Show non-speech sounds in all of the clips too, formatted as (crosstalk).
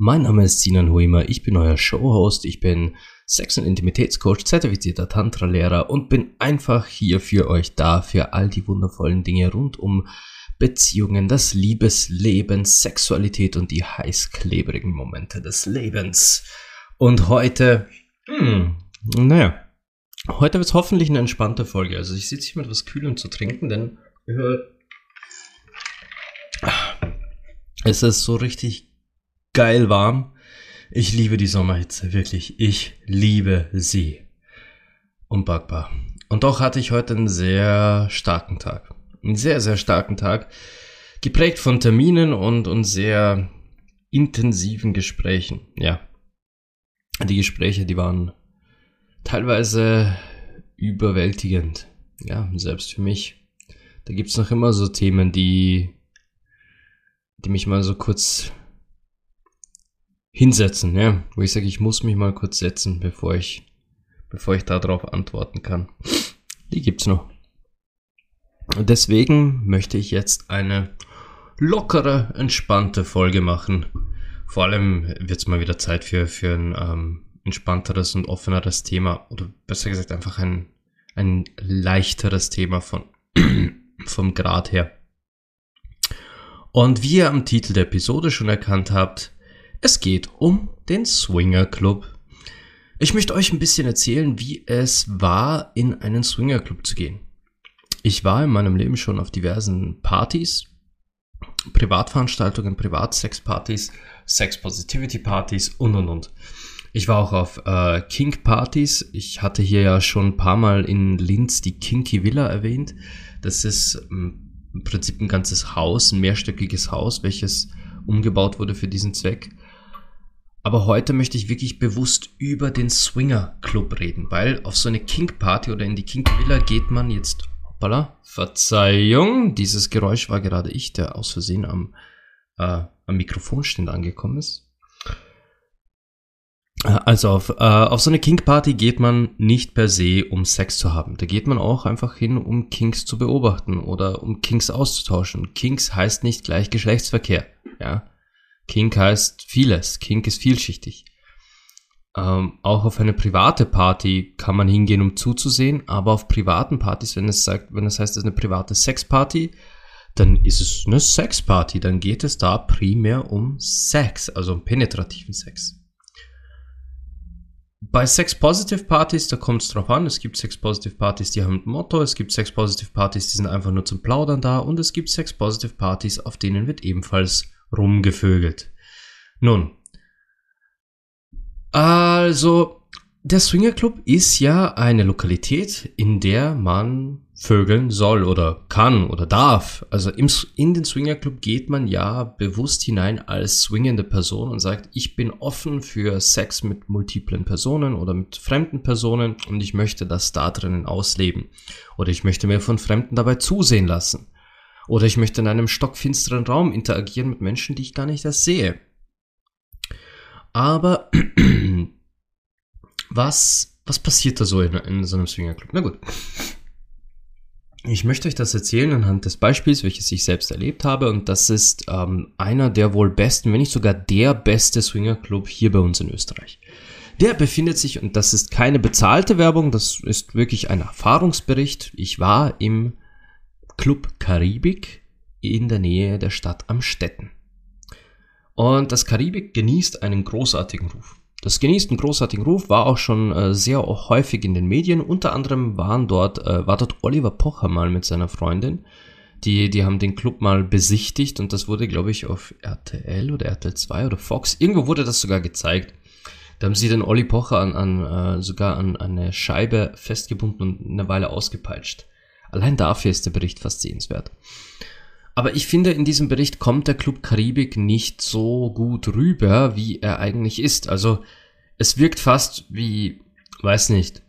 Mein Name ist Sinan Huimer, ich bin euer Showhost, ich bin Sex- und Intimitätscoach, zertifizierter Tantra-Lehrer und bin einfach hier für euch da, für all die wundervollen Dinge rund um Beziehungen, das Liebesleben, Sexualität und die heißklebrigen Momente des Lebens. Und heute, hm, naja, Heute wird es hoffentlich eine entspannte Folge. Also ich sitze hier mit was Kühlem zu trinken, denn es ist so richtig geil warm. Ich liebe die Sommerhitze, wirklich. Ich liebe sie. Unpackbar. Und doch hatte ich heute einen sehr starken Tag. Einen sehr, sehr starken Tag. Geprägt von Terminen und, und sehr intensiven Gesprächen. Ja. Die Gespräche, die waren teilweise überwältigend. Ja, selbst für mich. Da gibt's noch immer so Themen, die, die mich mal so kurz hinsetzen, ja, wo ich sage, ich muss mich mal kurz setzen, bevor ich, bevor ich darauf antworten kann. Die gibt's noch. Und deswegen möchte ich jetzt eine lockere, entspannte Folge machen. Vor allem wird's mal wieder Zeit für, für ein ähm, entspannteres und offeneres Thema oder besser gesagt einfach ein, ein leichteres Thema von, (clears throat) vom Grad her. Und wie ihr am Titel der Episode schon erkannt habt, es geht um den Swinger Club. Ich möchte euch ein bisschen erzählen, wie es war, in einen Swinger Club zu gehen. Ich war in meinem Leben schon auf diversen Partys, Privatveranstaltungen, Privatsexpartys, Sex Positivity Partys und und und. Ich war auch auf äh, Kink-Partys. Ich hatte hier ja schon ein paar Mal in Linz die Kinky Villa erwähnt. Das ist ähm, im Prinzip ein ganzes Haus, ein mehrstöckiges Haus, welches umgebaut wurde für diesen Zweck. Aber heute möchte ich wirklich bewusst über den Swinger Club reden, weil auf so eine Kink Party oder in die Kink Villa geht man jetzt, hoppala, Verzeihung, dieses Geräusch war gerade ich, der aus Versehen am, äh, am Mikrofonständer angekommen ist. Also auf, äh, auf so eine Kink-Party geht man nicht per se, um Sex zu haben. Da geht man auch einfach hin, um Kinks zu beobachten oder um Kinks auszutauschen. Kinks heißt nicht gleich Geschlechtsverkehr. Ja? Kink heißt vieles. Kink ist vielschichtig. Ähm, auch auf eine private Party kann man hingehen, um zuzusehen, aber auf privaten Partys, wenn es sagt, wenn es heißt, es ist eine private Sexparty, dann ist es eine Sexparty. Dann geht es da primär um Sex, also um penetrativen Sex. Bei Sex-Positive-Partys, da kommt es drauf an. Es gibt Sex-Positive-Partys, die haben ein Motto. Es gibt Sex-Positive-Partys, die sind einfach nur zum Plaudern da. Und es gibt Sex-Positive-Partys, auf denen wird ebenfalls rumgevögelt. Nun, also, der Swinger Club ist ja eine Lokalität, in der man vögeln soll oder kann oder darf. Also im, in den Swinger Club geht man ja bewusst hinein als swingende Person und sagt, ich bin offen für Sex mit multiplen Personen oder mit fremden Personen und ich möchte das da drinnen ausleben. Oder ich möchte mir von Fremden dabei zusehen lassen. Oder ich möchte in einem stockfinsteren Raum interagieren mit Menschen, die ich gar nicht erst sehe. Aber (clears throat) was, was passiert da so in, in so einem Swinger Club? Na gut. Ich möchte euch das erzählen anhand des Beispiels, welches ich selbst erlebt habe. Und das ist ähm, einer der wohl besten, wenn nicht sogar der beste Swingerclub hier bei uns in Österreich. Der befindet sich, und das ist keine bezahlte Werbung, das ist wirklich ein Erfahrungsbericht. Ich war im Club Karibik in der Nähe der Stadt Amstetten. Und das Karibik genießt einen großartigen Ruf. Das genießt einen großartigen Ruf, war auch schon äh, sehr häufig in den Medien. Unter anderem waren dort, äh, war dort Oliver Pocher mal mit seiner Freundin. Die, die haben den Club mal besichtigt und das wurde, glaube ich, auf RTL oder RTL 2 oder Fox. Irgendwo wurde das sogar gezeigt. Da haben sie den Olli Pocher an, an äh, sogar an, an eine Scheibe festgebunden und eine Weile ausgepeitscht. Allein dafür ist der Bericht fast sehenswert. Aber ich finde, in diesem Bericht kommt der Club Karibik nicht so gut rüber, wie er eigentlich ist. Also, es wirkt fast wie, weiß nicht,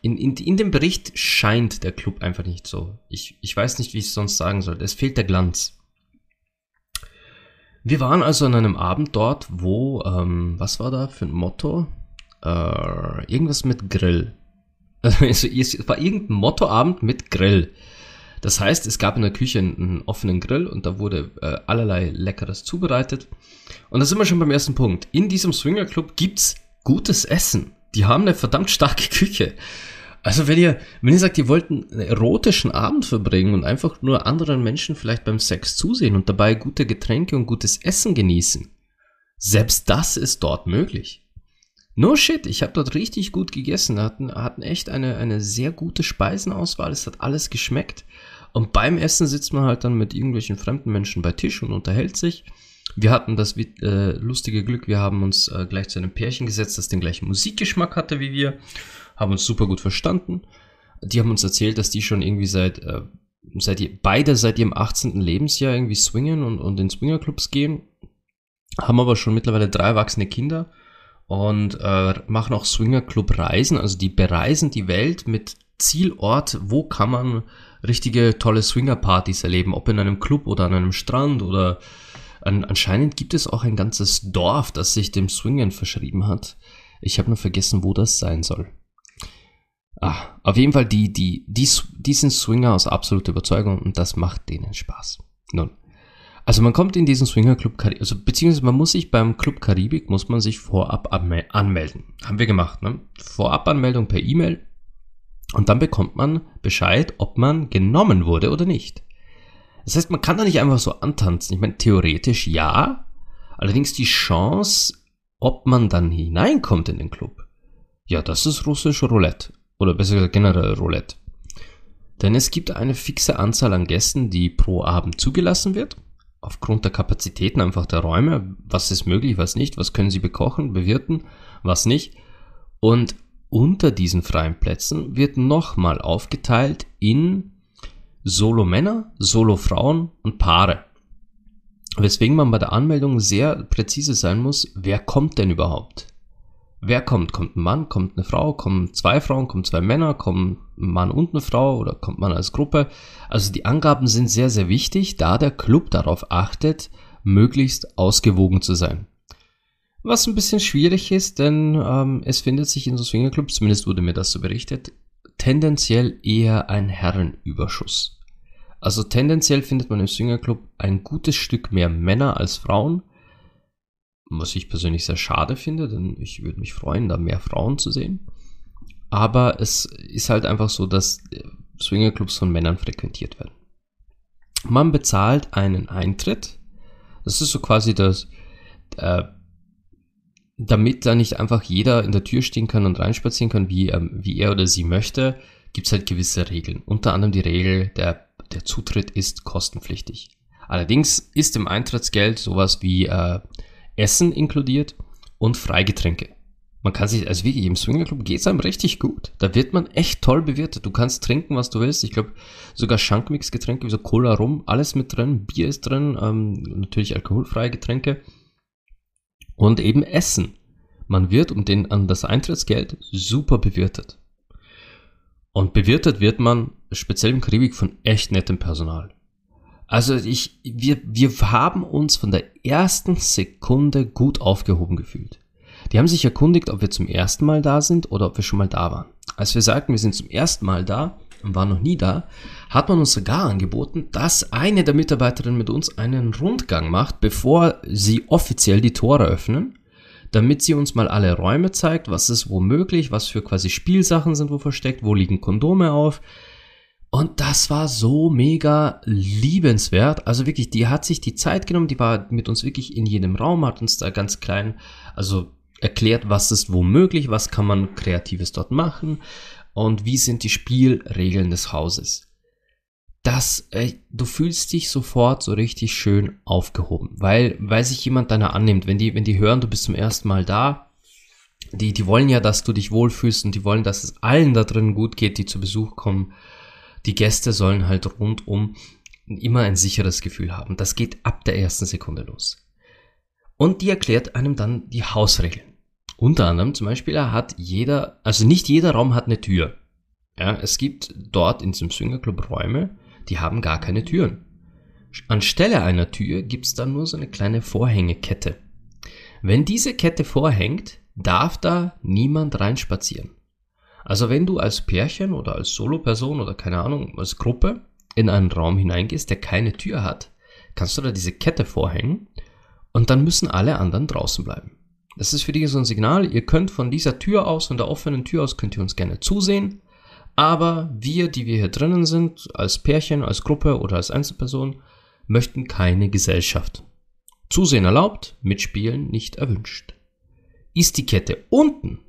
in, in, in dem Bericht scheint der Club einfach nicht so. Ich, ich weiß nicht, wie ich es sonst sagen soll. Es fehlt der Glanz. Wir waren also an einem Abend dort, wo, ähm, was war da für ein Motto? Äh, irgendwas mit Grill. Also es war irgendein Mottoabend mit Grill. Das heißt, es gab in der Küche einen, offenen Grill und da wurde äh, allerlei Leckeres zubereitet. Und da sind wir schon beim ersten Punkt. In diesem Swinger Club gibt's gutes Essen. Die haben eine verdammt starke (laughs) Küche. Also wenn ihr, wenn ihr sagt, ihr wollt einen erotischen Abend verbringen und einfach nur anderen Menschen vielleicht beim Sex zusehen und dabei gute Getränke und gutes Essen genießen, selbst das ist dort möglich. No shit, ich habe dort richtig gut gegessen, hatten, hatten echt eine, eine sehr gute Speisenauswahl, es hat alles geschmeckt. Und beim Essen sitzt man halt dann mit irgendwelchen fremden Menschen bei Tisch und unterhält sich. Wir hatten das äh, lustige Glück, wir haben uns äh, gleich zu einem Pärchen gesetzt, das den gleichen Musikgeschmack hatte wie wir, haben uns super gut verstanden. Die haben uns erzählt, dass die schon irgendwie seit, äh, seit beide seit ihrem 18. Lebensjahr irgendwie swingen und, und in Swingerclubs gehen, haben aber schon mittlerweile drei erwachsene Kinder und äh, machen auch Swingerclub-Reisen, also die bereisen die Welt mit Zielort, wo kann man richtige tolle Swinger-Partys erleben, ob in einem Club oder an einem Strand oder an, anscheinend gibt es auch ein ganzes Dorf, das sich dem Swingen verschrieben hat. Ich habe nur vergessen, wo das sein soll. Ah, auf jeden Fall, die, die, die, die sind Swinger aus absoluter Überzeugung und das macht denen Spaß. Nun, also man kommt in diesen Swinger Club Karibik, also beziehungsweise man muss sich beim Club Karibik, muss man sich vorab anmelden. Haben wir gemacht, ne? Vorabanmeldung per E-Mail und dann bekommt man Bescheid, ob man genommen wurde oder nicht. Das heißt, man kann da nicht einfach so antanzen. Ich meine, theoretisch ja, allerdings die Chance, ob man dann hineinkommt in den Club, ja, das ist russisch Roulette. Oder besser gesagt generell Roulette. Denn es gibt eine fixe Anzahl an Gästen, die pro Abend zugelassen wird aufgrund der Kapazitäten einfach der Räume, was ist möglich, was nicht, was können sie bekochen, bewirten, was nicht. Und unter diesen freien Plätzen wird nochmal aufgeteilt in Solo-Männer, Solo-Frauen und Paare. Weswegen man bei der Anmeldung sehr präzise sein muss, wer kommt denn überhaupt? Wer kommt? Kommt ein Mann, kommt eine Frau, kommen zwei Frauen, kommen zwei Männer, kommen ein Mann und eine Frau oder kommt man als Gruppe? Also die Angaben sind sehr, sehr wichtig, da der Club darauf achtet, möglichst ausgewogen zu sein. Was ein bisschen schwierig ist, denn ähm, es findet sich in so Swingerclubs, zumindest wurde mir das so berichtet, tendenziell eher ein Herrenüberschuss. Also tendenziell findet man im Swingerclub ein gutes Stück mehr Männer als Frauen, was ich persönlich sehr schade finde, denn ich würde mich freuen, da mehr Frauen zu sehen. Aber es ist halt einfach so, dass Swingerclubs von Männern frequentiert werden. Man bezahlt einen Eintritt. Das ist so quasi das, äh, damit da nicht einfach jeder in der Tür stehen kann und reinspazieren kann, wie, ähm, wie er oder sie möchte, gibt es halt gewisse Regeln. Unter anderem die Regel, der, der Zutritt ist kostenpflichtig. Allerdings ist im Eintrittsgeld sowas wie äh, Essen inkludiert und Freigetränke. Man kann sich, also wirklich, im Swingerclub geht es einem richtig gut. Da wird man echt toll bewirtet. Du kannst trinken, was du willst. Ich glaube, sogar Schankmix-Getränke, wie so Cola, Rum, alles mit drin. Bier ist drin, ähm, natürlich alkoholfreie Getränke. Und eben Essen. Man wird um den, an das Eintrittsgeld super bewirtet. Und bewirtet wird man, speziell im Karibik, von echt nettem Personal. Also ich, wir, wir haben uns von der ersten Sekunde gut aufgehoben gefühlt. Die haben sich erkundigt, ob wir zum ersten Mal da sind oder ob wir schon mal da waren. Als wir sagten, wir sind zum ersten Mal da und waren noch nie da, hat man uns sogar angeboten, dass eine der Mitarbeiterinnen mit uns einen Rundgang macht, bevor sie offiziell die Tore öffnen, damit sie uns mal alle Räume zeigt, was ist womöglich, was für quasi Spielsachen sind wo versteckt, wo liegen Kondome auf, und das war so mega liebenswert. Also wirklich, die hat sich die Zeit genommen, die war mit uns wirklich in jedem Raum, hat uns da ganz klein, also erklärt, was ist womöglich, was kann man Kreatives dort machen und wie sind die Spielregeln des Hauses. Das, äh, du fühlst dich sofort so richtig schön aufgehoben, weil, weil sich jemand deiner annimmt. Wenn die, wenn die hören, du bist zum ersten Mal da, die, die wollen ja, dass du dich wohlfühlst und die wollen, dass es allen da drin gut geht, die zu Besuch kommen die Gäste sollen halt rundum immer ein sicheres Gefühl haben. Das geht ab der ersten Sekunde los. Und die erklärt einem dann die Hausregeln. Unter anderem zum Beispiel hat jeder, also nicht jeder Raum hat eine Tür. Ja, es gibt dort in diesem Swingerclub Räume, die haben gar keine Türen. Anstelle einer Tür gibt's dann nur so eine kleine Vorhängekette. Wenn diese Kette vorhängt, darf da niemand reinspazieren. Also wenn du als Pärchen oder als Soloperson oder keine Ahnung, als Gruppe in einen Raum hineingehst, der keine Tür hat, kannst du da diese Kette vorhängen und dann müssen alle anderen draußen bleiben. Das ist für dich so ein Signal, ihr könnt von dieser Tür aus, von der offenen Tür aus, könnt ihr uns gerne zusehen, aber wir, die wir hier drinnen sind, als Pärchen, als Gruppe oder als Einzelperson, möchten keine Gesellschaft. Zusehen erlaubt, mitspielen nicht erwünscht. Ist die Kette unten,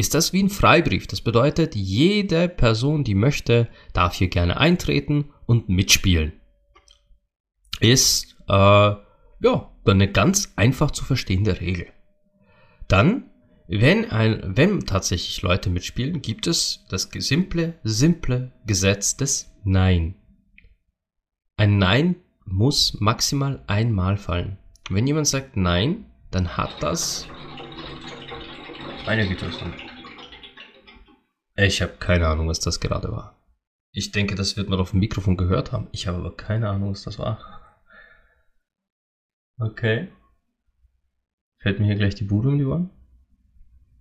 ist das wie ein Freibrief. Das bedeutet, jede Person, die möchte, darf hier gerne eintreten und mitspielen. Ist, äh, ja, eine ganz einfach zu verstehende Regel. Dann, wenn, ein, wenn tatsächlich Leute mitspielen, gibt es das simple, simple Gesetz des Nein. Ein Nein muss maximal einmal fallen. Wenn jemand sagt Nein, dann hat das eine Güte. Ich habe keine Ahnung, was das gerade war. Ich denke, das wird man auf dem Mikrofon gehört haben. Ich habe aber keine Ahnung, was das war. Okay. Fällt mir hier gleich die Bude um die Ohren?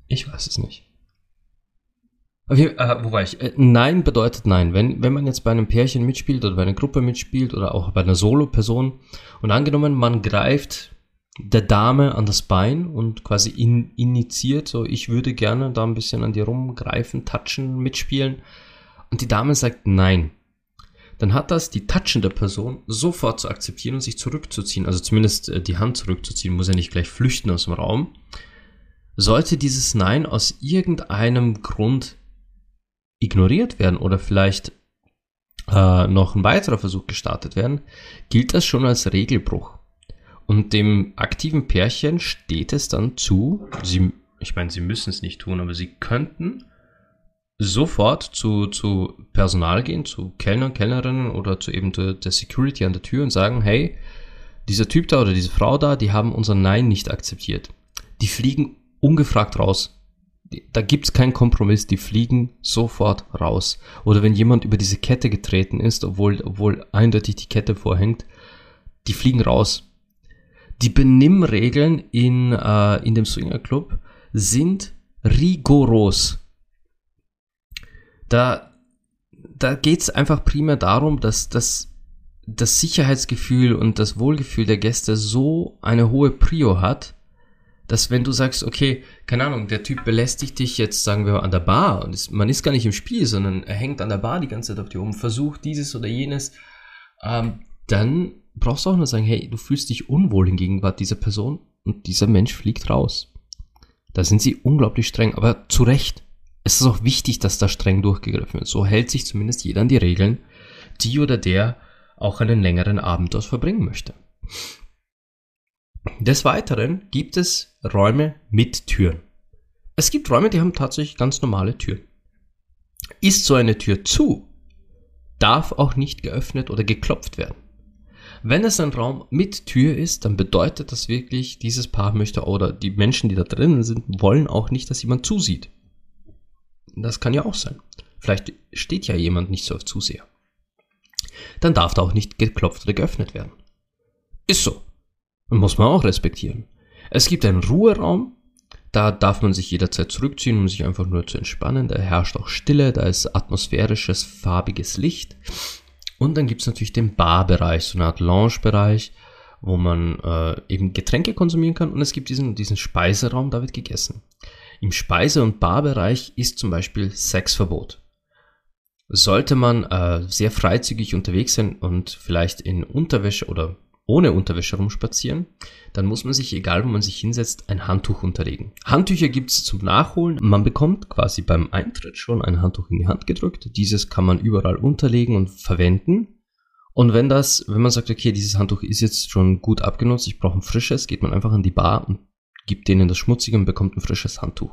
Ich weiß es nicht. Okay, äh, wo war ich? Äh, nein bedeutet nein. Wenn, wenn man jetzt bei einem Pärchen mitspielt oder bei einer Gruppe mitspielt oder auch bei einer Solo-Person und angenommen, man greift der Dame an das Bein und quasi in, initiiert, so ich würde gerne da ein bisschen an dir rumgreifen, touchen, mitspielen und die Dame sagt nein, dann hat das die touchende Person sofort zu akzeptieren und sich zurückzuziehen, also zumindest äh, die Hand zurückzuziehen, muss ja nicht gleich flüchten aus dem Raum. Sollte dieses Nein aus irgendeinem Grund ignoriert werden oder vielleicht äh, noch ein weiterer Versuch gestartet werden, gilt das schon als Regelbruch. Und dem aktiven Pärchen steht es dann zu, sie, ich meine, sie müssen es nicht tun, aber sie könnten sofort zu, zu Personal gehen, zu Kellnern, Kellnerinnen oder zu eben der, der Security an der Tür und sagen, hey, dieser Typ da oder diese Frau da, die haben unser Nein nicht akzeptiert. Die fliegen ungefragt raus. Da gibt's keinen Kompromiss, die fliegen sofort raus. Oder wenn jemand über diese Kette getreten ist, obwohl, obwohl eindeutig die Kette vorhängt, die fliegen raus. Die Benimmregeln in, äh, in dem Swinger Club sind rigoros. Da, da geht es einfach primär darum, dass das, das Sicherheitsgefühl und das Wohlgefühl der Gäste so eine hohe Prio hat, dass wenn du sagst, okay, keine Ahnung, der Typ belästigt dich jetzt, sagen wir, an der Bar und ist, man ist gar nicht im Spiel, sondern er hängt an der Bar die ganze Zeit auf dir rum, versucht dieses oder jenes, ähm, dann brauchst auch nur sagen, hey, du fühlst dich unwohl in Gegenwart dieser Person und dieser Mensch fliegt raus. Da sind sie unglaublich streng, aber zu Recht es ist auch wichtig, dass da streng durchgegriffen wird. So hält sich zumindest jeder an die Regeln, die oder der auch einen längeren Abend dort verbringen möchte. Des Weiteren gibt es Räume mit Türen. Es gibt Räume, die haben tatsächlich ganz normale Türen. Ist so eine Tür zu, darf auch nicht geöffnet oder geklopft werden. Wenn es ein Raum mit Tür ist, dann bedeutet das wirklich, dieses Paar möchte oder die Menschen, die da drinnen sind, wollen auch nicht, dass jemand zusieht. Das kann ja auch sein. Vielleicht steht ja jemand nicht so auf Zuseher. Dann darf da auch nicht geklopft oder geöffnet werden. Ist so. Muss man auch respektieren. Es gibt einen Ruheraum, da darf man sich jederzeit zurückziehen, um sich einfach nur zu entspannen. Da herrscht auch Stille, da ist atmosphärisches, farbiges Licht. Und dann gibt es natürlich den Barbereich, so eine Art Lounge-Bereich, wo man äh, eben Getränke konsumieren kann. Und es gibt diesen, diesen Speiseraum, da wird gegessen. Im Speise- und Barbereich ist zum Beispiel Sexverbot. Sollte man äh, sehr freizügig unterwegs sein und vielleicht in Unterwäsche oder ohne Unterwäsche rumspazieren, dann muss man sich, egal wo man sich hinsetzt, ein Handtuch unterlegen. Handtücher gibt es zum Nachholen. Man bekommt quasi beim Eintritt schon ein Handtuch in die Hand gedrückt. Dieses kann man überall unterlegen und verwenden. Und wenn das, wenn man sagt, okay, dieses Handtuch ist jetzt schon gut abgenutzt, ich brauche ein frisches, geht man einfach an die Bar und gibt denen das Schmutzige und bekommt ein frisches Handtuch.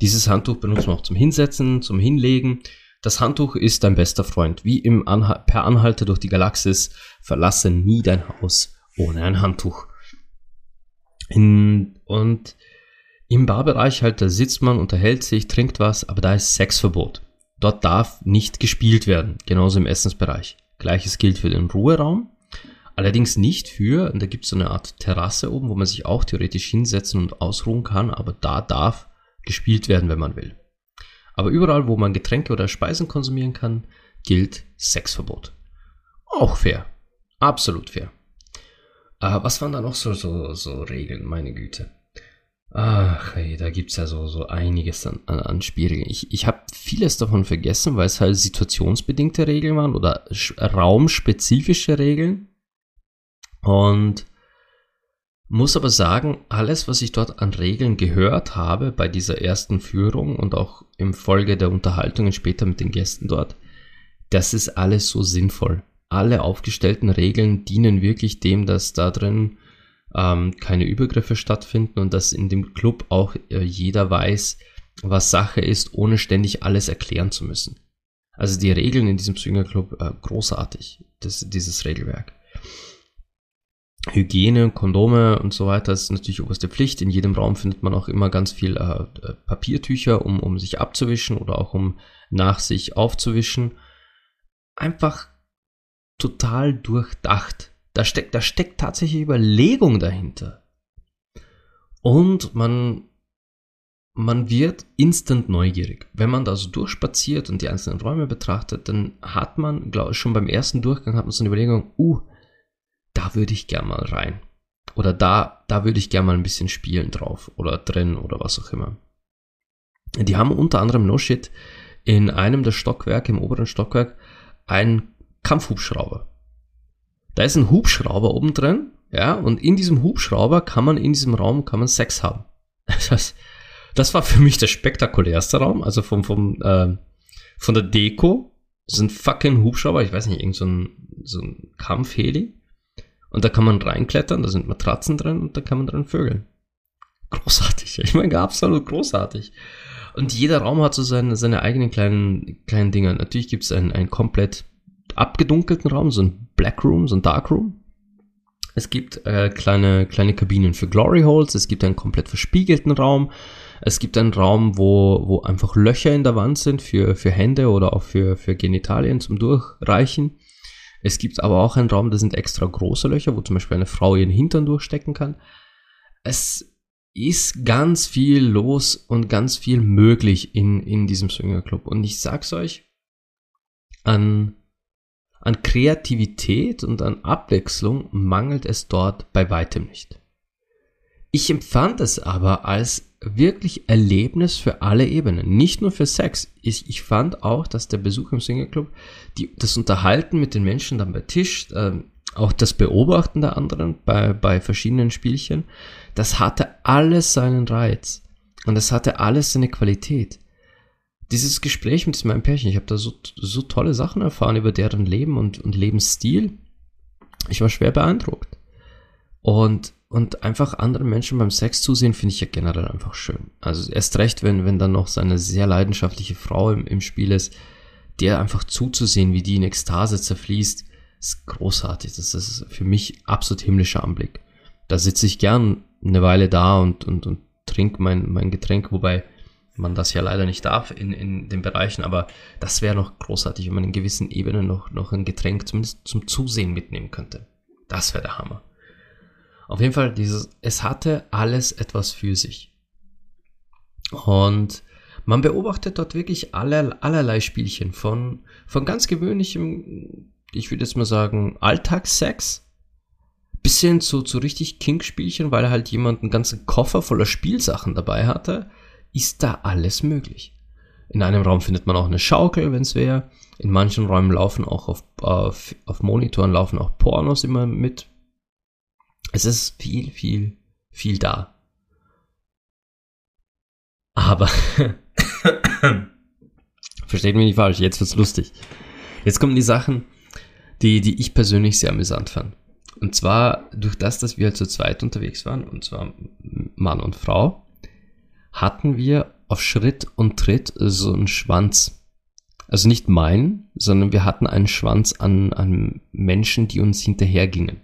Dieses Handtuch benutzt man auch zum Hinsetzen, zum Hinlegen. Das Handtuch ist dein bester Freund. Wie im Anhal per Anhalter durch die Galaxis, verlasse nie dein Haus ohne ein Handtuch. In, und Im Barbereich halt, da sitzt man, unterhält sich, trinkt was, aber da ist Sexverbot. Dort darf nicht gespielt werden, genauso im Essensbereich. Gleiches gilt für den Ruheraum. Allerdings nicht für, da gibt es so eine Art Terrasse oben, wo man sich auch theoretisch hinsetzen und ausruhen kann, aber da darf gespielt werden, wenn man will. Aber überall, wo man Getränke oder Speisen konsumieren kann, gilt Sexverbot. Auch fair. Absolut fair. Äh, was waren da noch so, so, so Regeln, meine Güte? Ach, hey, da gibt's ja so, so einiges an, an, an Spielregeln. Ich, ich habe vieles davon vergessen, weil es halt situationsbedingte Regeln waren oder raumspezifische Regeln. Und muss aber sagen, alles, was ich dort an Regeln gehört habe bei dieser ersten Führung und auch im Folge der Unterhaltungen später mit den Gästen dort, das ist alles so sinnvoll. Alle aufgestellten Regeln dienen wirklich dem, dass da drin ähm, keine Übergriffe stattfinden und dass in dem Club auch äh, jeder weiß, was Sache ist, ohne ständig alles erklären zu müssen. Also die Regeln in diesem Swingerclub äh, großartig, das, dieses Regelwerk. Hygiene, Kondome und so weiter ist natürlich oberste Pflicht. In jedem Raum findet man auch immer ganz viel äh, äh, Papiertücher, um, um sich abzuwischen oder auch um nach sich aufzuwischen. Einfach total durchdacht. Da steckt, da steckt tatsächlich Überlegung dahinter. Und man, man wird instant neugierig. Wenn man da so durchspaziert und die einzelnen Räume betrachtet, dann hat man, glaube ich, schon beim ersten Durchgang hat man so eine Überlegung, uh, da würde ich gern mal rein. Oder da, da würde ich gern mal ein bisschen spielen drauf oder drin oder was auch immer. Die haben unter anderem No Shit in einem der Stockwerke, im oberen Stockwerk, einen Kampfhubschrauber. Da ist ein Hubschrauber oben drin, ja, und in diesem Hubschrauber kann man in diesem Raum kann man Sex haben. (laughs) Das, das war für mich der spektakulärste Raum, also vom, vom, äh, von der Deko. Das ist ein fucking Hubschrauber, ich weiß nicht, irgend so ein, so ein Kampfheli. Und da kann man reinklettern, da sind Matratzen drin und da kann man drin vögeln. Großartig. Ich meine, absolut großartig. Und jeder Raum hat so seine, seine eigenen kleinen, kleinen Dinger. Natürlich gibt es einen, einen komplett abgedunkelten Raum, so ein Black Room, so ein Dark Room. Es gibt äh, kleine, kleine Kabinen für Glory Holes, es gibt einen komplett verspiegelten Raum, es gibt einen Raum, wo, wo einfach Löcher in der Wand sind für, für Hände oder auch für, für Genitalien zum Durchreichen. Es gibt aber auch einen Raum, da sind extra große Löcher, wo zum Beispiel eine Frau ihren Hintern durchstecken kann. Es ist ganz viel los und ganz viel möglich in, in diesem Swingerclub. Und ich sag's euch, an, an Kreativität und an Abwechslung mangelt es dort bei weitem nicht. Ich empfand es aber als wirklich Erlebnis für alle Ebenen, nicht nur für Sex. Ich, ich fand auch, dass der Besuch im Single die, das Unterhalten mit den Menschen dann bei Tisch, äh, auch das Beobachten der anderen bei, bei verschiedenen Spielchen, das hatte alles seinen Reiz und es hatte alles seine Qualität. Dieses Gespräch mit meinem Pärchen, ich habe da so, so tolle Sachen erfahren über deren Leben und, und Lebensstil. Ich war schwer beeindruckt. Und und einfach anderen Menschen beim Sex zusehen, finde ich ja generell einfach schön. Also erst recht, wenn, wenn dann noch seine sehr leidenschaftliche Frau im, im Spiel ist, der einfach zuzusehen, wie die in Ekstase zerfließt, ist großartig. Das ist für mich absolut himmlischer Anblick. Da sitze ich gern eine Weile da und, und, und trinke mein, mein Getränk, wobei man das ja leider nicht darf in, in den Bereichen, aber das wäre noch großartig, wenn man in gewissen Ebenen noch, noch ein Getränk zumindest zum Zusehen mitnehmen könnte. Das wäre der Hammer. Auf jeden Fall, dieses, es hatte alles etwas für sich. Und man beobachtet dort wirklich aller, allerlei Spielchen von, von ganz gewöhnlichem, ich würde jetzt mal sagen, Alltagssex bis hin zu, zu richtig King-Spielchen, weil halt jemand einen ganzen Koffer voller Spielsachen dabei hatte, ist da alles möglich. In einem Raum findet man auch eine Schaukel, wenn es wäre. In manchen Räumen laufen auch auf, auf, auf Monitoren laufen auch Pornos immer mit es ist viel, viel, viel da. Aber (coughs) versteht mich nicht falsch, jetzt wird's lustig. Jetzt kommen die Sachen, die, die ich persönlich sehr amüsant fand. Und zwar durch das, dass wir zu zweit unterwegs waren, und zwar Mann und Frau, hatten wir auf Schritt und Tritt so einen Schwanz. Also nicht meinen, sondern wir hatten einen Schwanz an, an Menschen, die uns hinterhergingen.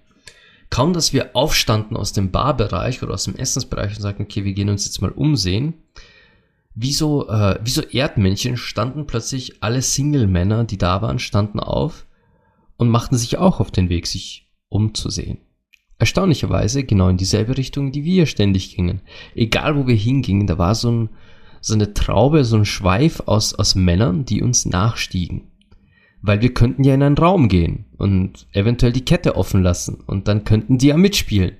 kaum, dass wir aufstanden aus dem Barbereich oder aus dem Essensbereich und sagten, okay, wir gehen uns jetzt mal umsehen, wie so, äh, wie so Erdmännchen standen plötzlich alle Single-Männer, die da waren, standen auf und machten sich auch auf den Weg, sich umzusehen. Erstaunlicherweise genau in dieselbe Richtung, die wir ständig gingen. Egal wo wir hingingen, da war so, ein, so eine Traube, so ein Schweif aus, aus Männern, die uns nachstiegen. Weil wir könnten ja in einen Raum gehen und eventuell die Kette offen lassen und dann könnten die ja mitspielen.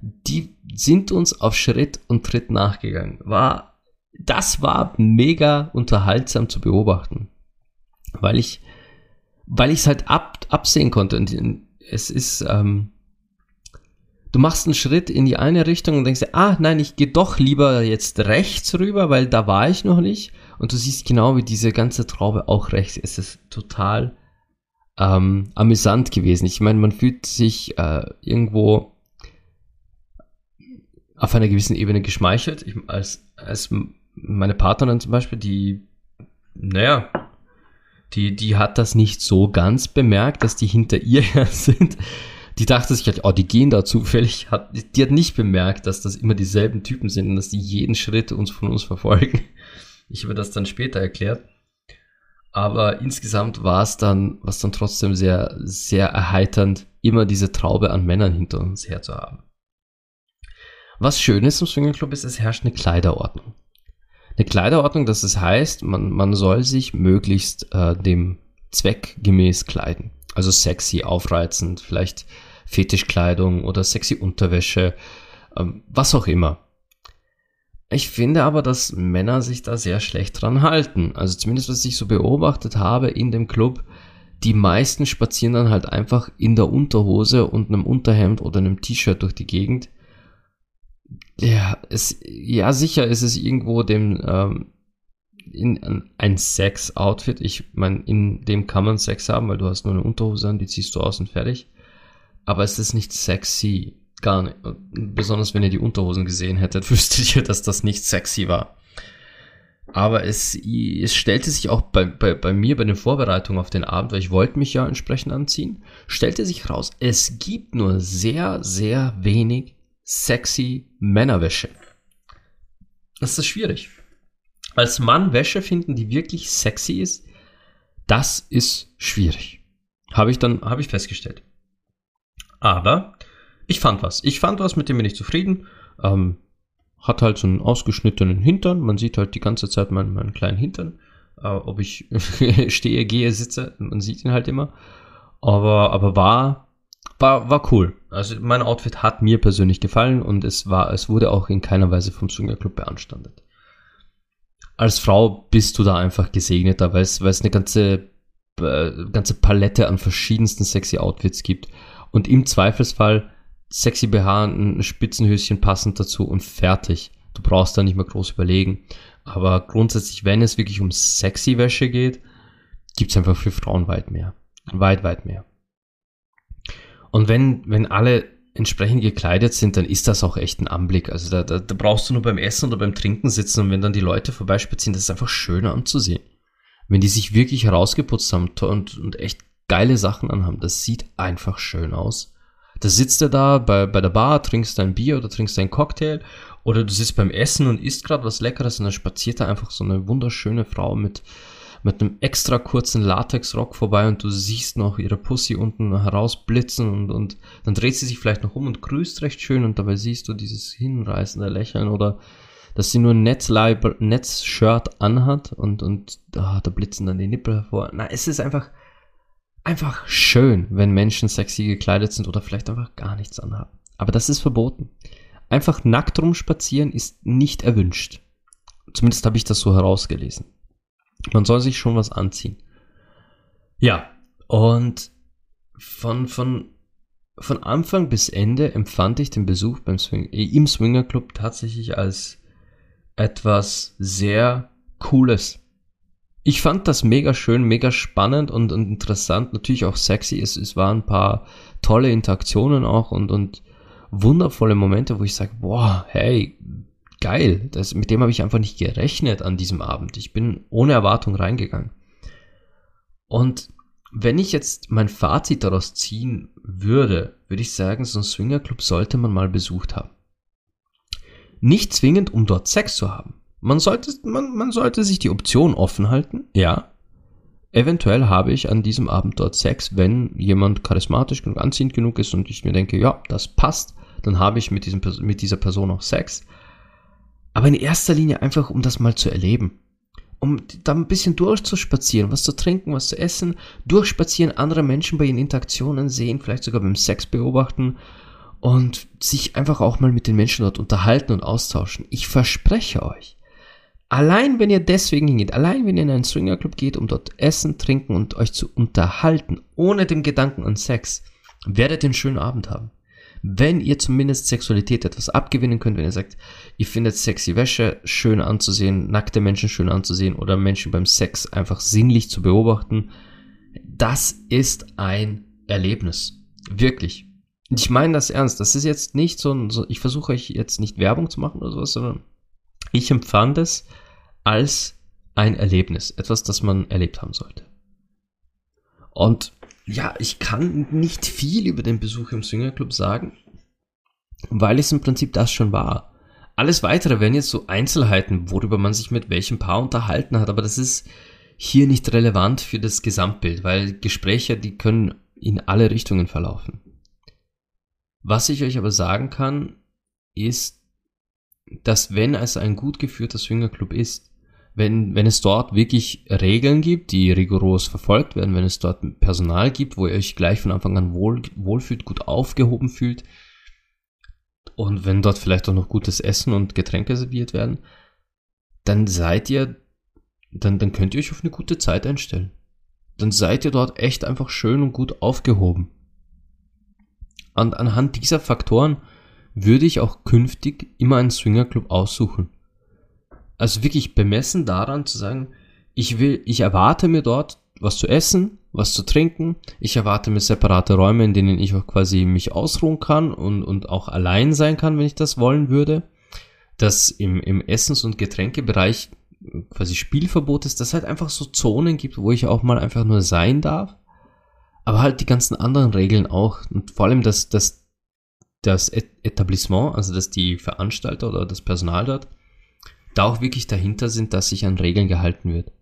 Die sind uns auf Schritt und Tritt nachgegangen. War das war mega unterhaltsam zu beobachten, weil ich, weil ich es halt ab, absehen konnte. Und es ist, ähm, du machst einen Schritt in die eine Richtung und denkst dir, ah, nein, ich gehe doch lieber jetzt rechts rüber, weil da war ich noch nicht. Und du siehst genau, wie diese ganze Traube auch rechts ist. Es ist total ähm, amüsant gewesen. Ich meine, man fühlt sich äh, irgendwo auf einer gewissen Ebene geschmeichelt. Ich, als, als meine Partnerin zum Beispiel, die, naja, die, die hat das nicht so ganz bemerkt, dass die hinter ihr (laughs) sind. Die dachte sich halt, oh, die gehen da zufällig. Hat, die hat nicht bemerkt, dass das immer dieselben Typen sind und dass die jeden Schritt uns von uns verfolgen. Ich habe das dann später erklärt. Aber insgesamt war es dann, was dann trotzdem sehr, sehr erheiternd, immer diese Traube an Männern hinter uns her zu haben. Was schön ist im Swingerclub ist, es herrscht eine Kleiderordnung. Eine Kleiderordnung, das es heißt, man, man soll sich möglichst äh, dem Zweck gemäß kleiden. Also sexy, aufreizend, vielleicht Fetischkleidung oder sexy Unterwäsche, ähm, was auch immer. Ich finde aber, dass Männer sich da sehr schlecht dran halten. Also zumindest was ich so beobachtet habe in dem Club, die meisten spazieren dann halt einfach in der Unterhose und einem Unterhemd oder einem T-Shirt durch die Gegend ja, es, ja, sicher ist es irgendwo dem, ähm, in, ein Sex-Outfit. Ich meine, in dem kann man Sex haben, weil du hast nur eine Unterhose an, die ziehst du aus und fertig. Aber es ist nicht sexy. Gar nicht. Besonders wenn ihr die Unterhosen gesehen hättet, (laughs) wüsstet ihr, dass das nicht sexy war. Aber es, es stellte sich auch bei, bei, bei mir bei den Vorbereitungen auf den Abend, weil ich wollte mich ja entsprechend anziehen, stellte sich raus, es gibt nur sehr, sehr wenig sexy Männerwäsche. Das ist schwierig. Als Mann Wäsche finden, die wirklich sexy ist, das ist schwierig. Habe ich dann, habe ich festgestellt. Aber ich fand was. Ich fand was, mit dem bin ich zufrieden. Ähm, hat halt so einen ausgeschnittenen Hintern. Man sieht halt die ganze Zeit meinen, meinen kleinen Hintern. Äh, ob ich (laughs) stehe, gehe, sitze, man sieht ihn halt immer. Aber, aber war war, war cool. Also mein Outfit hat mir persönlich gefallen und es war, es wurde auch in keiner Weise vom Swingerclub beanstandet. Als Frau bist du da einfach gesegneter, weil es, es eine ganze, äh, ganze Palette an verschiedensten sexy Outfits gibt. Und im Zweifelsfall sexy BH, ein Spitzenhöschen passend dazu und fertig. Du brauchst da nicht mehr groß überlegen. Aber grundsätzlich, wenn es wirklich um sexy Wäsche geht, gibt's einfach für Frauen weit mehr. Weit, weit mehr. Und wenn, wenn alle entsprechend gekleidet sind, dann ist das auch echt ein Anblick. Also da, da, da brauchst du nur beim Essen oder beim Trinken sitzen und wenn dann die Leute vorbeispazieren, das ist einfach schöner anzusehen. Wenn die sich wirklich herausgeputzt haben und, und echt geile Sachen anhaben, das sieht einfach schön aus. Da sitzt er da bei, bei der Bar, trinkst dein Bier oder trinkst deinen Cocktail oder du sitzt beim Essen und isst gerade was Leckeres und dann spaziert da einfach so eine wunderschöne Frau mit mit einem extra kurzen Latexrock vorbei und du siehst noch ihre Pussy unten herausblitzen und, und dann dreht sie sich vielleicht noch um und grüßt recht schön und dabei siehst du dieses hinreißende Lächeln oder dass sie nur ein Netzleib, Netzshirt anhat und, und ah, da blitzen dann die Nippel hervor. Na, es ist einfach, einfach schön, wenn Menschen sexy gekleidet sind oder vielleicht einfach gar nichts anhaben. Aber das ist verboten. Einfach nackt rumspazieren ist nicht erwünscht. Zumindest habe ich das so herausgelesen. Man soll sich schon was anziehen. Ja, und von, von, von Anfang bis Ende empfand ich den Besuch beim Swing, äh, im Swinger Club tatsächlich als etwas sehr Cooles. Ich fand das mega schön, mega spannend und, und interessant, natürlich auch sexy. Es, es waren ein paar tolle Interaktionen auch und, und wundervolle Momente, wo ich sage, boah, hey, geil. Das, mit dem habe ich einfach nicht gerechnet an diesem Abend. Ich bin ohne Erwartung reingegangen. Und wenn ich jetzt mein Fazit daraus ziehen würde, würde ich sagen, so ein Swingerclub sollte man mal besucht haben. Nicht zwingend, um dort Sex zu haben. Man sollte, man, man sollte sich die Option offen halten, ja. Eventuell habe ich an diesem Abend dort Sex, wenn jemand charismatisch genug, anziehend genug ist und ich mir denke, ja, das passt, dann habe ich mit, diesem, mit dieser Person auch Sex. Aber in erster Linie einfach, um das mal zu erleben um da ein bisschen durchzuspazieren, was zu trinken, was zu essen, durchspazieren, andere Menschen bei ihren Interaktionen sehen, vielleicht sogar beim Sex beobachten und sich einfach auch mal mit den Menschen dort unterhalten und austauschen. Ich verspreche euch, allein wenn ihr deswegen hingeht, allein wenn ihr in einen Swingerclub geht, um dort essen, trinken und euch zu unterhalten, ohne den Gedanken an Sex, werdet ihr einen schönen Abend haben wenn ihr zumindest Sexualität etwas abgewinnen könnt, wenn ihr sagt, ihr findet sexy Wäsche schön anzusehen, nackte Menschen schön anzusehen oder Menschen beim Sex einfach sinnlich zu beobachten, das ist ein Erlebnis. Wirklich. Ich meine das ernst. Das ist jetzt nicht so ein, so, ich versuche euch jetzt nicht Werbung zu machen oder sowas, sondern ich empfand es als ein Erlebnis. Etwas, das man erlebt haben sollte. Und ja, ich kann nicht viel über den Besuch im Swingerclub sagen, weil es im Prinzip das schon war. Alles weitere wären jetzt so Einzelheiten, worüber man sich mit welchem Paar unterhalten hat, aber das ist hier nicht relevant für das Gesamtbild, weil Gespräche, die können in alle Richtungen verlaufen. Was ich euch aber sagen kann, ist, dass wenn es ein gut geführter Swingerclub ist, wenn, wenn es dort wirklich Regeln gibt, die rigoros verfolgt werden, wenn es dort Personal gibt, wo ihr euch gleich von Anfang an wohl, wohlfühlt, gut aufgehoben fühlt und wenn dort vielleicht auch noch gutes Essen und Getränke serviert werden, dann seid ihr, dann, dann könnt ihr euch auf eine gute Zeit einstellen. Dann seid ihr dort echt einfach schön und gut aufgehoben. Und anhand dieser Faktoren würde ich auch künftig immer einen Swingerclub aussuchen also wirklich bemessen daran zu sagen, ich will, ich erwarte mir dort was zu essen, was zu trinken. Ich erwarte mir separate Räume, in denen ich auch quasi mich ausruhen kann und, und auch allein sein kann, wenn ich das wollen würde. Dass im, im Essens- und Getränkebereich quasi Spielverbot ist, dass halt einfach so Zonen gibt, wo ich auch mal einfach nur sein darf. Aber halt die ganzen anderen Regeln auch. Und vor allem, dass, dass das Etablissement, also dass die Veranstalter oder das Personal dort da auch wirklich dahinter sind, dass sich an Regeln gehalten wird.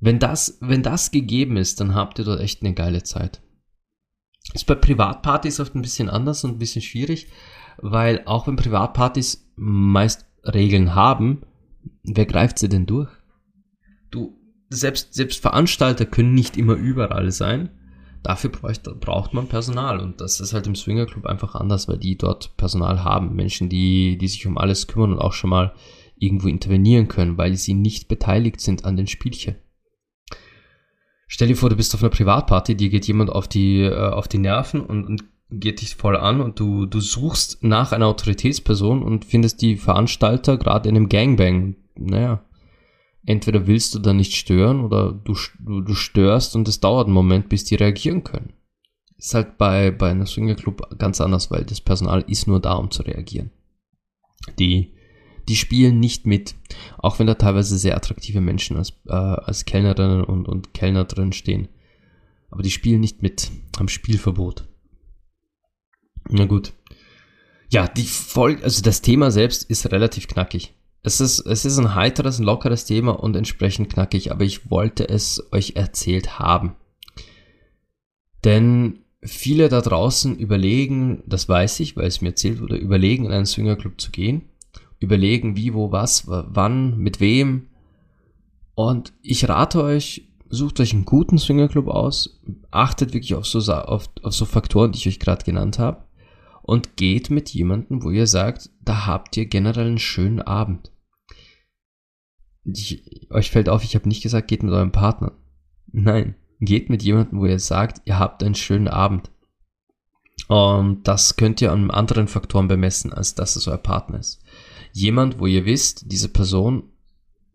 Wenn das, wenn das gegeben ist, dann habt ihr dort echt eine geile Zeit. Ist bei Privatpartys oft ein bisschen anders und ein bisschen schwierig, weil auch wenn Privatpartys meist Regeln haben, wer greift sie denn durch? Du, selbst, selbst Veranstalter können nicht immer überall sein. Dafür braucht, braucht man Personal und das ist halt im Swingerclub einfach anders, weil die dort Personal haben. Menschen, die, die sich um alles kümmern und auch schon mal irgendwo intervenieren können, weil sie nicht beteiligt sind an den Spielchen. Stell dir vor, du bist auf einer Privatparty, dir geht jemand auf die, äh, auf die Nerven und, und geht dich voll an und du, du suchst nach einer Autoritätsperson und findest die Veranstalter gerade in einem Gangbang. Naja, entweder willst du da nicht stören oder du, du, du störst und es dauert einen Moment, bis die reagieren können. Ist halt bei, bei einem Swingerclub ganz anders, weil das Personal ist nur da, um zu reagieren. Die die spielen nicht mit. Auch wenn da teilweise sehr attraktive Menschen als, äh, als Kellnerinnen und, und Kellner drin stehen. Aber die spielen nicht mit, haben Spielverbot. Na gut. Ja, die Folge, also das Thema selbst ist relativ knackig. Es ist, es ist ein heiteres, ein lockeres Thema und entsprechend knackig, aber ich wollte es euch erzählt haben. Denn viele da draußen überlegen, das weiß ich, weil es mir erzählt wurde, überlegen in einen Swingerclub zu gehen überlegen, wie, wo, was, wann, mit wem. Und ich rate euch, sucht euch einen guten Swingerclub aus, achtet wirklich auf so, auf, auf so Faktoren, die ich euch gerade genannt habe, und geht mit jemandem, wo ihr sagt, da habt ihr generell einen schönen Abend. Ich, euch fällt auf, ich habe nicht gesagt, geht mit eurem Partner. Nein, geht mit jemandem, wo ihr sagt, ihr habt einen schönen Abend. Und das könnt ihr an anderen Faktoren bemessen, als dass es euer Partner ist jemand, wo ihr wisst, diese Person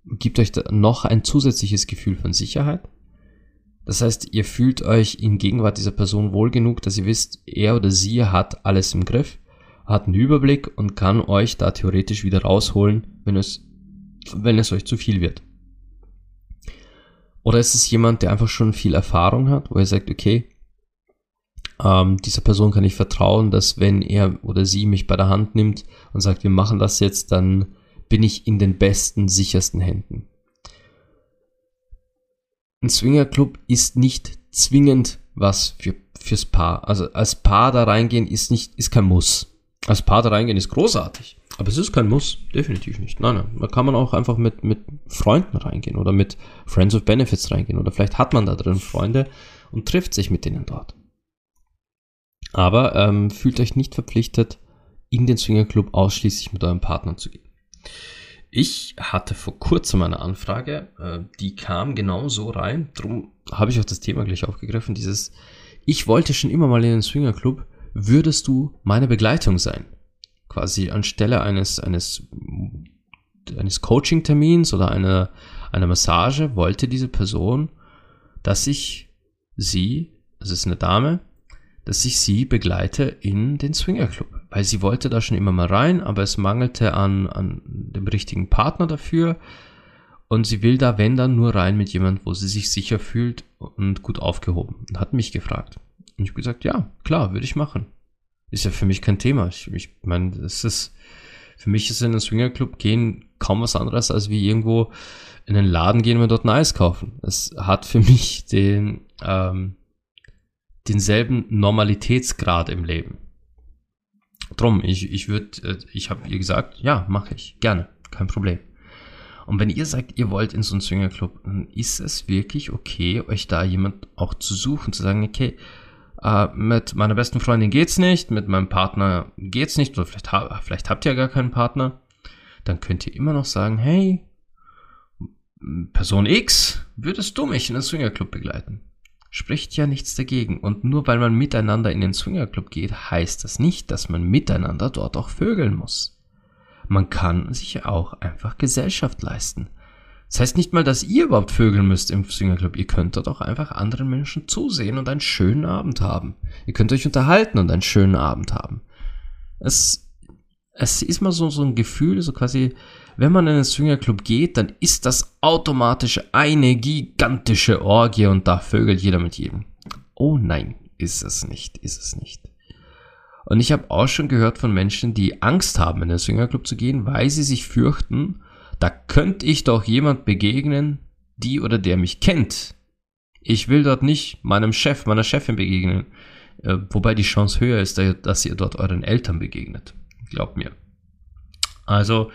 gibt euch noch ein zusätzliches Gefühl von Sicherheit. Das heißt, ihr fühlt euch in Gegenwart dieser Person wohl genug, dass ihr wisst, er oder sie hat alles im Griff, hat einen Überblick und kann euch da theoretisch wieder rausholen, wenn es, wenn es euch zu viel wird. Oder ist es jemand, der einfach schon viel Erfahrung hat, wo er sagt, okay, ähm, dieser Person kann ich vertrauen, dass wenn er oder sie mich bei der Hand nimmt und sagt, wir machen das jetzt, dann bin ich in den besten, sichersten Händen. Ein Swingerclub ist nicht zwingend was für, fürs Paar. Also als Paar da reingehen ist nicht, ist kein Muss. Als Paar da reingehen ist großartig. Aber es ist kein Muss, definitiv nicht. Nein, nein. Da kann man auch einfach mit, mit Freunden reingehen oder mit Friends of Benefits reingehen. Oder vielleicht hat man da drin Freunde und trifft sich mit denen dort. Aber ähm, fühlt euch nicht verpflichtet, in den Swingerclub ausschließlich mit eurem Partner zu gehen. Ich hatte vor kurzem eine Anfrage, äh, die kam genau so rein. Darum habe ich auch das Thema gleich aufgegriffen. Dieses, ich wollte schon immer mal in den Swingerclub. Würdest du meine Begleitung sein? quasi anstelle eines, eines, eines Coaching-Termins oder einer, einer Massage wollte diese Person, dass ich sie, das ist eine Dame, dass ich sie begleite in den Swingerclub. Weil sie wollte da schon immer mal rein, aber es mangelte an, an dem richtigen Partner dafür. Und sie will da, wenn dann, nur rein mit jemand, wo sie sich sicher fühlt und gut aufgehoben. Und hat mich gefragt. Und ich habe gesagt, ja, klar, würde ich machen. Ist ja für mich kein Thema. Ich, ich meine, es ist, für mich ist in einen Swingerclub gehen kaum was anderes, als wie irgendwo in einen Laden gehen und dort ein Eis kaufen. Es hat für mich den, ähm, denselben Normalitätsgrad im Leben. Drum, ich, ich würde, äh, ich habe ihr gesagt, ja, mache ich, gerne, kein Problem. Und wenn ihr sagt, ihr wollt in so einen Swingerclub, dann ist es wirklich okay, euch da jemand auch zu suchen, zu sagen, okay, äh, mit meiner besten Freundin geht's nicht, mit meinem Partner geht's nicht, oder vielleicht, vielleicht habt ihr ja gar keinen Partner, dann könnt ihr immer noch sagen, hey, Person X, würdest du mich in den Swingerclub begleiten? Spricht ja nichts dagegen. Und nur weil man miteinander in den Swingerclub geht, heißt das nicht, dass man miteinander dort auch vögeln muss. Man kann sich auch einfach Gesellschaft leisten. Das heißt nicht mal, dass ihr überhaupt vögeln müsst im Swingerclub. Ihr könnt dort auch einfach anderen Menschen zusehen und einen schönen Abend haben. Ihr könnt euch unterhalten und einen schönen Abend haben. Es, es ist mal so, so ein Gefühl, so quasi, wenn man in einen Swingerclub geht, dann ist das automatisch eine gigantische Orgie und da vögelt jeder mit jedem. Oh nein, ist es nicht, ist es nicht. Und ich habe auch schon gehört von Menschen, die Angst haben, in den Swingerclub zu gehen, weil sie sich fürchten, da könnte ich doch jemand begegnen, die oder der mich kennt. Ich will dort nicht meinem Chef, meiner Chefin begegnen. Äh, wobei die Chance höher ist, dass ihr dort euren Eltern begegnet. Glaubt mir. Also,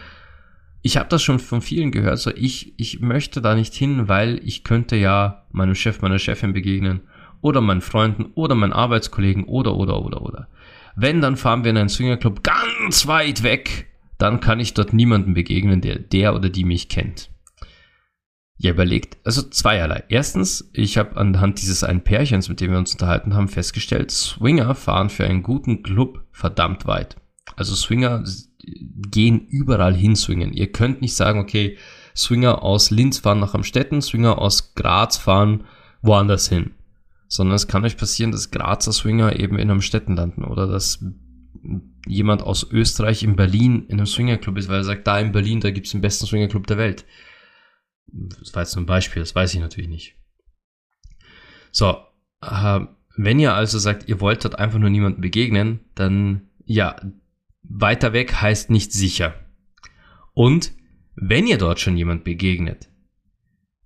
ich habe das schon von vielen gehört. So, ich, ich möchte da nicht hin, weil ich könnte ja meinem Chef, meiner Chefin begegnen. Oder meinen Freunden oder meinen Arbeitskollegen oder, oder, oder, oder. Wenn, dann fahren wir in einen Swingerclub ganz weit weg dann kann ich dort niemanden begegnen, der der oder die mich kennt. Ja, überlegt, also zweierlei. Erstens, ich habe anhand dieses einen Pärchens, mit dem wir uns unterhalten haben, festgestellt, Swinger fahren für einen guten Club verdammt weit. Also Swinger gehen überall hin swingen. Ihr könnt nicht sagen, okay, Swinger aus Linz fahren nach Amstetten, Swinger aus Graz fahren woanders hin. Sondern es kann euch passieren, dass Grazer Swinger eben in Amstetten landen oder dass jemand aus Österreich in Berlin in einem Swingerclub ist, weil er sagt, da in Berlin, da gibt es den besten Swingerclub der Welt. Das war jetzt nur ein Beispiel, das weiß ich natürlich nicht. So, äh, wenn ihr also sagt, ihr wollt dort einfach nur niemanden begegnen, dann ja, weiter weg heißt nicht sicher. Und wenn ihr dort schon jemand begegnet,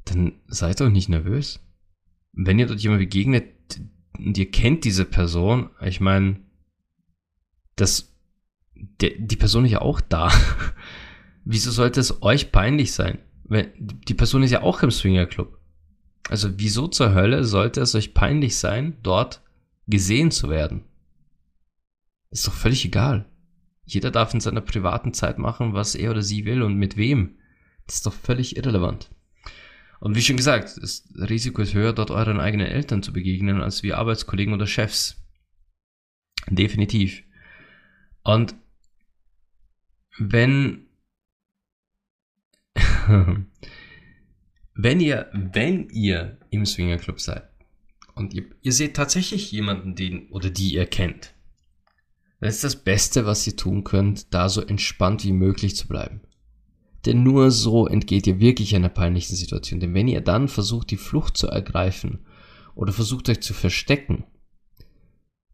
dann seid doch nicht nervös. Wenn ihr dort jemand begegnet und ihr kennt diese Person, ich meine, dass der, die Person ist ja auch da. (laughs) wieso sollte es euch peinlich sein? Weil die Person ist ja auch im Swingerclub. Also wieso zur Hölle sollte es euch peinlich sein, dort gesehen zu werden? Ist doch völlig egal. Jeder darf in seiner privaten Zeit machen, was er oder sie will und mit wem. Das ist doch völlig irrelevant. Und wie schon gesagt, das Risiko ist höher, dort euren eigenen Eltern zu begegnen, als wie Arbeitskollegen oder Chefs. Definitiv. Und wenn, (laughs) wenn ihr, wenn ihr im Swingerclub seid und ihr, ihr seht tatsächlich jemanden, den oder die ihr kennt, dann ist das Beste, was ihr tun könnt, da so entspannt wie möglich zu bleiben. Denn nur so entgeht ihr wirklich einer peinlichen Situation. Denn wenn ihr dann versucht, die Flucht zu ergreifen oder versucht euch zu verstecken,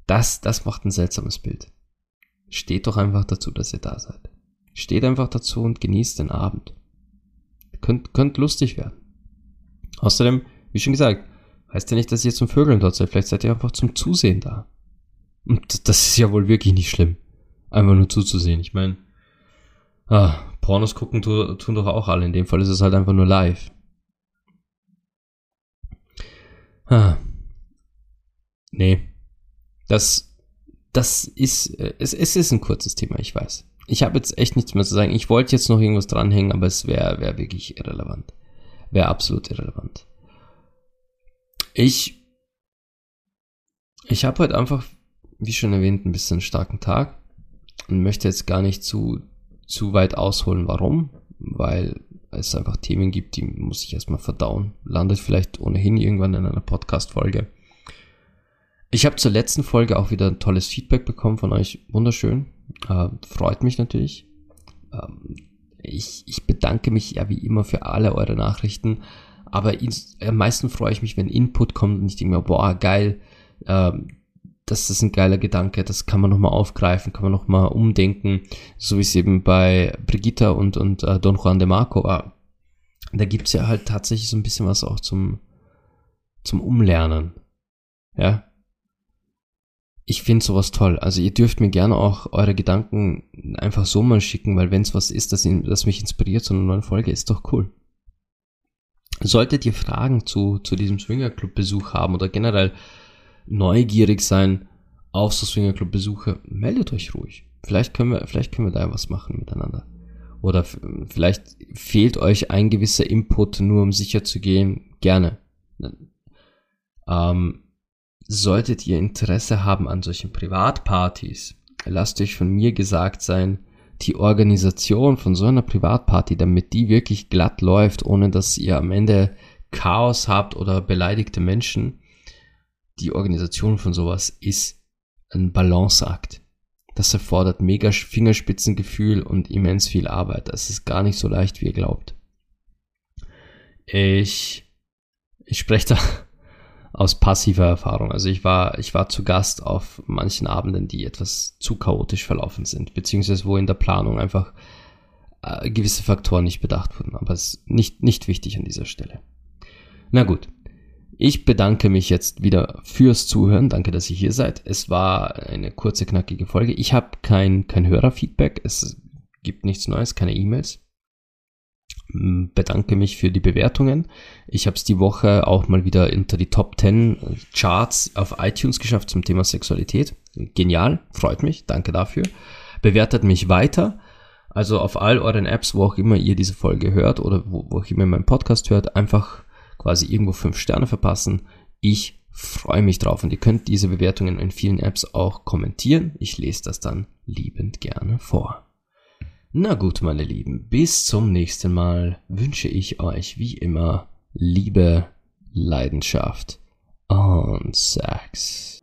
das, das macht ein seltsames Bild. Steht doch einfach dazu, dass ihr da seid. Steht einfach dazu und genießt den Abend. Könnt, könnt lustig werden. Außerdem, wie schon gesagt, heißt ja nicht, dass ihr zum Vögeln dort seid. Vielleicht seid ihr einfach zum Zusehen da. Und das ist ja wohl wirklich nicht schlimm. Einfach nur zuzusehen. Ich meine, ah, Pornos gucken tu, tun doch auch alle. In dem Fall ist es halt einfach nur live. Ah. Nee. Das, das ist, äh, es, es ist ein kurzes Thema, ich weiß. Ich habe jetzt echt nichts mehr zu sagen. Ich wollte jetzt noch irgendwas dranhängen, aber es wäre wär wirklich irrelevant. Wäre absolut irrelevant. Ich, ich habe heute einfach, wie schon erwähnt, ein bisschen starken Tag und möchte jetzt gar nicht zu, zu weit ausholen, warum, weil es einfach Themen gibt, die muss ich erstmal verdauen. Landet vielleicht ohnehin irgendwann in einer Podcast-Folge. Ich habe zur letzten Folge auch wieder ein tolles Feedback bekommen von euch. Wunderschön. Äh, freut mich natürlich. Ähm, ich, ich bedanke mich ja wie immer für alle eure Nachrichten. Aber am meisten freue ich mich, wenn Input kommt und ich denke mir, boah, geil, ähm, das ist ein geiler Gedanke, das kann man nochmal aufgreifen, kann man nochmal umdenken, so wie es eben bei Brigitta und, und äh, Don Juan de Marco war. Da gibt's ja halt tatsächlich so ein bisschen was auch zum, zum Umlernen. Ja, ich finde sowas toll. Also ihr dürft mir gerne auch eure Gedanken einfach so mal schicken, weil wenn es was ist, das, das mich inspiriert, so eine neue Folge, ist doch cool. Solltet ihr Fragen zu, zu diesem Swingerclub-Besuch haben oder generell neugierig sein auf so Swingerclub-Besuche, meldet euch ruhig. Vielleicht können wir, vielleicht können wir da was machen miteinander. Oder vielleicht fehlt euch ein gewisser Input, nur um sicher zu gehen. Gerne. Ähm, Solltet ihr Interesse haben an solchen Privatpartys, lasst euch von mir gesagt sein, die Organisation von so einer Privatparty, damit die wirklich glatt läuft, ohne dass ihr am Ende Chaos habt oder beleidigte Menschen, die Organisation von sowas ist ein Balanceakt. Das erfordert mega Fingerspitzengefühl und immens viel Arbeit. Das ist gar nicht so leicht, wie ihr glaubt. Ich, ich spreche da (laughs) aus passiver Erfahrung. Also ich war, ich war zu Gast auf manchen Abenden, die etwas zu chaotisch verlaufen sind, beziehungsweise wo in der Planung einfach äh, gewisse Faktoren nicht bedacht wurden. Aber es ist nicht, nicht wichtig an dieser Stelle. Na gut. Ich bedanke mich jetzt wieder fürs Zuhören. Danke, dass ihr hier seid. Es war eine kurze, knackige Folge. Ich habe kein, kein Hörerfeedback. Es gibt nichts Neues, keine E-Mails bedanke mich für die Bewertungen. Ich habe es die Woche auch mal wieder unter die Top 10 Charts auf iTunes geschafft zum Thema Sexualität. Genial, freut mich, danke dafür. Bewertet mich weiter. Also auf all euren Apps, wo auch immer ihr diese Folge hört oder wo, wo auch immer meinen Podcast hört, einfach quasi irgendwo fünf Sterne verpassen. Ich freue mich drauf und ihr könnt diese Bewertungen in vielen Apps auch kommentieren. Ich lese das dann liebend gerne vor. Na gut, meine Lieben, bis zum nächsten Mal wünsche ich euch wie immer Liebe, Leidenschaft und Sex.